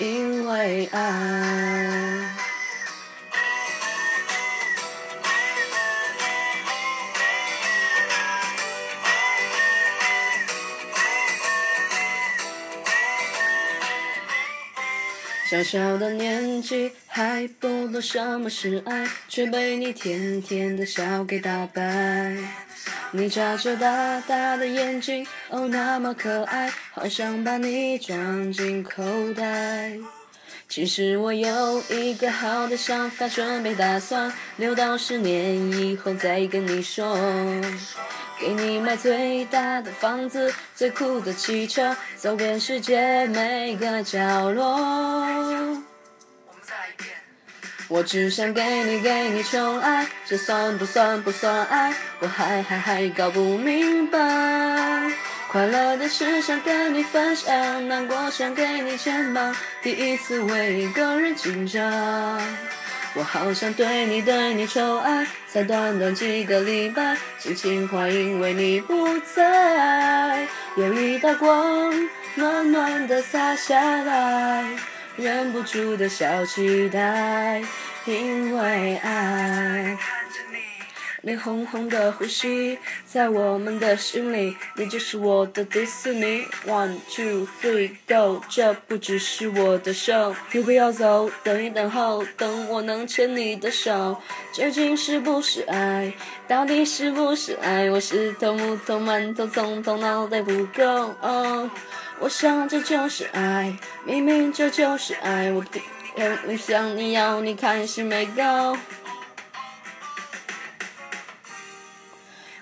因为爱。小小的年纪还不懂什么是爱，却被你甜甜的笑给打败。你眨着大大的眼睛，哦那么可爱，好想把你装进口袋。其实我有一个好的想法，准备打算留到十年以后再跟你说。给你买最大的房子，最酷的汽车，走遍世界每个角落。我只想给你给你宠爱，这算不算不算爱？我还还还搞不明白。快乐的事想跟你分享，难过想给你肩膀，第一次为一个人紧张。我好想对你对你宠爱，才短短几个礼拜，心情坏因为你不在。有一道光暖暖的洒下来，忍不住的小期待，因为爱。你红红的呼吸，在我们的心里，你就是我的迪士尼。One two three go，这不只是我的手，你不要走，等一等候，等我能牵你的手。究竟是不是爱？到底是不是爱？我是头木头馒头，从头脑袋不够。我想这就是爱，明明这就是爱。我不想你要你开心没够。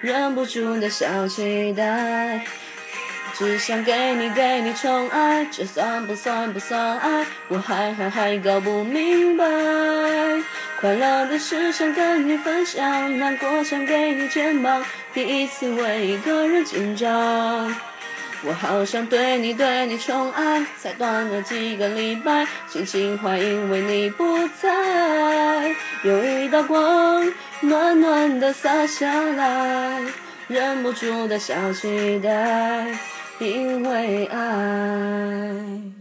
忍不住的小期待。只想给你给你宠爱，这算不算不算爱？我还还还搞不明白。快乐的事想跟你分享，难过想给你肩膀，第一次为一个人紧张。我好想对你对你宠爱，才短短几个礼拜，心情坏因为你不在。有一道光暖暖的洒下来，忍不住的小期待。因为爱。